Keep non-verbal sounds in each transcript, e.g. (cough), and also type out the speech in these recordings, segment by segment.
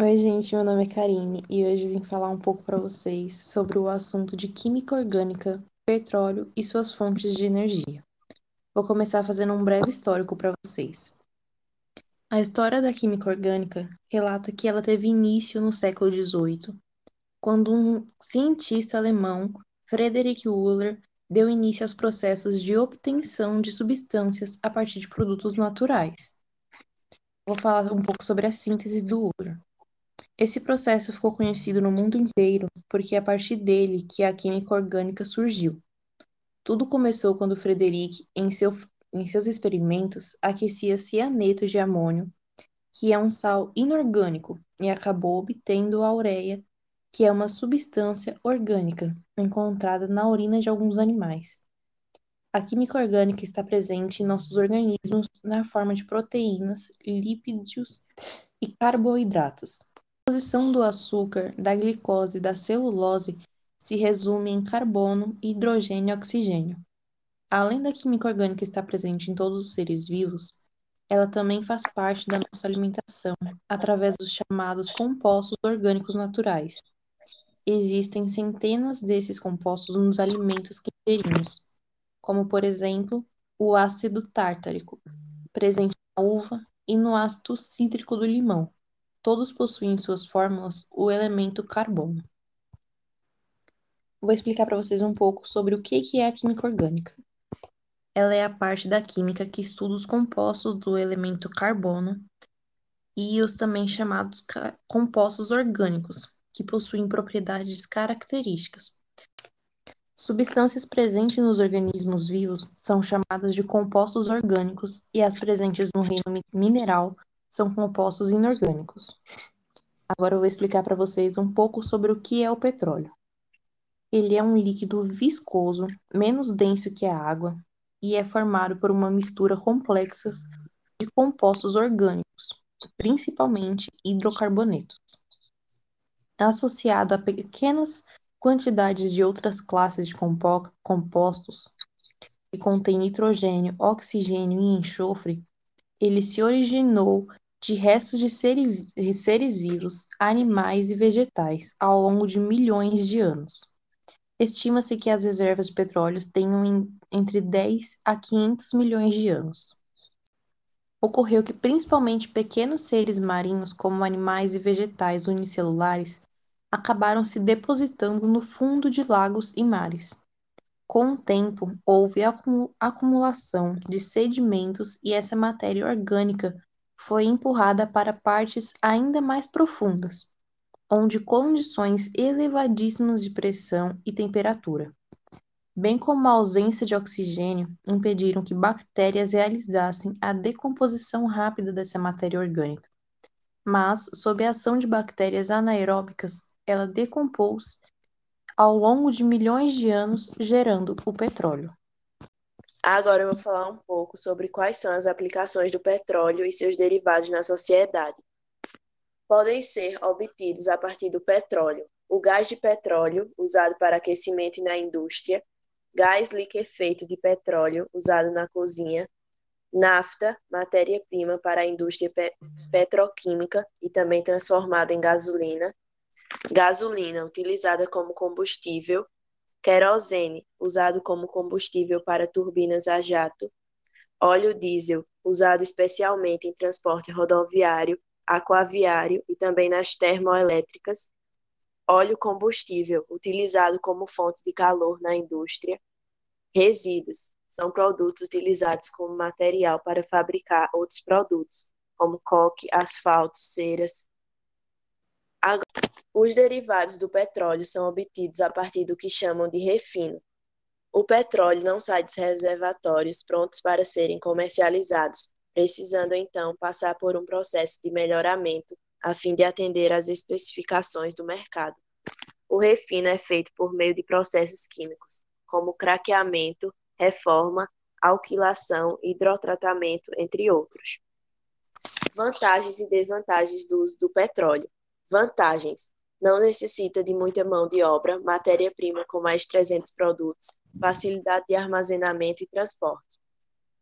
Oi, gente, meu nome é Karine e hoje vim falar um pouco para vocês sobre o assunto de química orgânica, petróleo e suas fontes de energia. Vou começar fazendo um breve histórico para vocês. A história da química orgânica relata que ela teve início no século XVIII, quando um cientista alemão, Friedrich Wöhler, deu início aos processos de obtenção de substâncias a partir de produtos naturais. Vou falar um pouco sobre a síntese do ouro. Esse processo ficou conhecido no mundo inteiro porque é a partir dele que a química orgânica surgiu. Tudo começou quando Frederic, em, seu, em seus experimentos, aquecia cianeto de amônio, que é um sal inorgânico, e acabou obtendo a ureia, que é uma substância orgânica encontrada na urina de alguns animais. A química orgânica está presente em nossos organismos na forma de proteínas, lípidos e carboidratos. A composição do açúcar, da glicose e da celulose se resume em carbono, hidrogênio e oxigênio. Além da química orgânica estar presente em todos os seres vivos, ela também faz parte da nossa alimentação, através dos chamados compostos orgânicos naturais. Existem centenas desses compostos nos alimentos que ingerimos, como, por exemplo, o ácido tártarico, presente na uva e no ácido cítrico do limão Todos possuem em suas fórmulas o elemento carbono. Vou explicar para vocês um pouco sobre o que é a química orgânica. Ela é a parte da química que estuda os compostos do elemento carbono e os também chamados compostos orgânicos, que possuem propriedades características. Substâncias presentes nos organismos vivos são chamadas de compostos orgânicos e as presentes no reino mineral são compostos inorgânicos. Agora eu vou explicar para vocês um pouco sobre o que é o petróleo. Ele é um líquido viscoso, menos denso que a água, e é formado por uma mistura complexa de compostos orgânicos, principalmente hidrocarbonetos. Associado a pequenas quantidades de outras classes de compostos, que contêm nitrogênio, oxigênio e enxofre, ele se originou de restos de seres vivos, animais e vegetais ao longo de milhões de anos. Estima-se que as reservas de petróleo tenham entre 10 a 500 milhões de anos. Ocorreu que principalmente pequenos seres marinhos, como animais e vegetais unicelulares, acabaram se depositando no fundo de lagos e mares. Com o tempo, houve acumulação de sedimentos e essa matéria orgânica foi empurrada para partes ainda mais profundas, onde condições elevadíssimas de pressão e temperatura, bem como a ausência de oxigênio, impediram que bactérias realizassem a decomposição rápida dessa matéria orgânica. Mas, sob a ação de bactérias anaeróbicas, ela decompôs ao longo de milhões de anos, gerando o petróleo. Agora eu vou falar um pouco sobre quais são as aplicações do petróleo e seus derivados na sociedade. Podem ser obtidos a partir do petróleo o gás de petróleo, usado para aquecimento na indústria, gás liquefeito de petróleo, usado na cozinha, nafta, matéria-prima para a indústria pe petroquímica e também transformada em gasolina, gasolina utilizada como combustível, querosene usado como combustível para turbinas a jato, óleo diesel usado especialmente em transporte rodoviário, aquaviário e também nas termoelétricas, óleo combustível utilizado como fonte de calor na indústria, resíduos são produtos utilizados como material para fabricar outros produtos, como coque, asfalto, ceras, os derivados do petróleo são obtidos a partir do que chamam de refino. O petróleo não sai dos reservatórios prontos para serem comercializados, precisando então passar por um processo de melhoramento a fim de atender às especificações do mercado. O refino é feito por meio de processos químicos, como craqueamento, reforma, alquilação, hidrotratamento, entre outros. Vantagens e desvantagens do uso do petróleo. Vantagens: não necessita de muita mão de obra, matéria-prima com mais de 300 produtos, facilidade de armazenamento e transporte.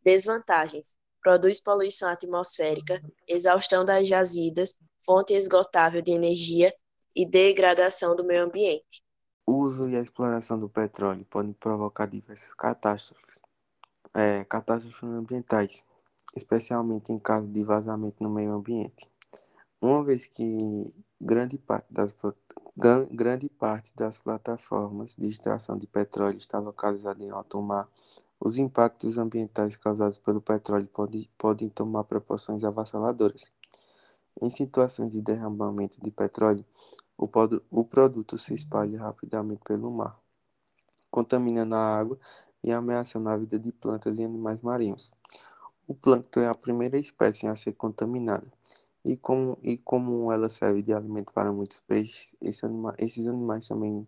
Desvantagens: produz poluição atmosférica, exaustão das jazidas, fonte esgotável de energia e degradação do meio ambiente. O uso e a exploração do petróleo podem provocar diversas catástrofes, é, catástrofes ambientais, especialmente em caso de vazamento no meio ambiente. Uma vez que grande parte das, grande parte das plataformas de extração de petróleo está localizada em alto mar, os impactos ambientais causados pelo petróleo podem, podem tomar proporções avassaladoras. Em situações de derramamento de petróleo, o, o produto se espalha rapidamente pelo mar, contaminando a água e ameaçando a vida de plantas e animais marinhos. O plâncton é a primeira espécie a ser contaminada, e como, e como ela serve de alimento para muitos peixes, esse anima, esses animais também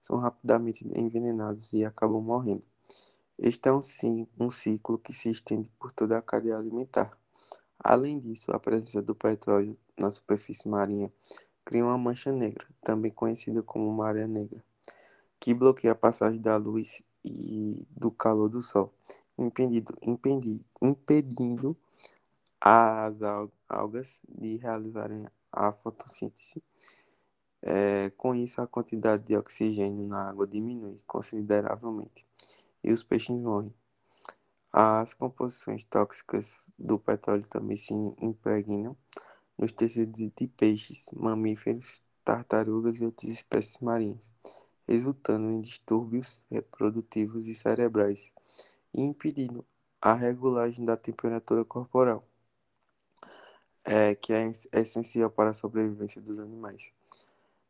são rapidamente envenenados e acabam morrendo. Este é um, um ciclo que se estende por toda a cadeia alimentar. Além disso, a presença do petróleo na superfície marinha cria uma mancha negra, também conhecida como maré negra, que bloqueia a passagem da luz e do calor do sol, impedindo, impedindo, impedindo as algas de realizarem a fotossíntese. É, com isso, a quantidade de oxigênio na água diminui consideravelmente e os peixes morrem. As composições tóxicas do petróleo também se impregnam nos tecidos de peixes, mamíferos, tartarugas e outras espécies marinhas, resultando em distúrbios reprodutivos e cerebrais e impedindo a regulagem da temperatura corporal, é, que é essencial para a sobrevivência dos animais.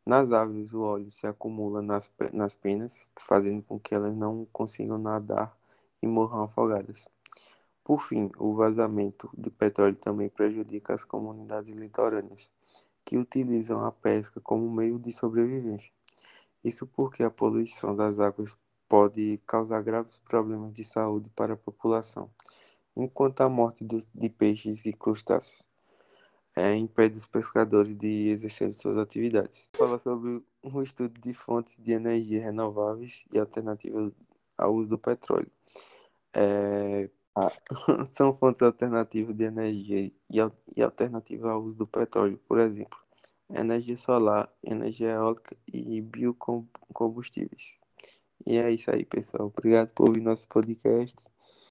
Nas aves, o óleo se acumula nas, nas penas, fazendo com que elas não consigam nadar e morram afogadas. Por fim, o vazamento de petróleo também prejudica as comunidades litorâneas, que utilizam a pesca como meio de sobrevivência. Isso porque a poluição das águas pode causar graves problemas de saúde para a população, enquanto a morte de peixes e crustáceos é, impede os pescadores de exercer suas atividades. Fala sobre um estudo de fontes de energia renováveis e alternativas ao uso do petróleo. É, (laughs) são fontes alternativas de energia e alternativas ao uso do petróleo, por exemplo, energia solar, energia eólica e biocombustíveis. E é isso aí, pessoal. Obrigado por ouvir nosso podcast.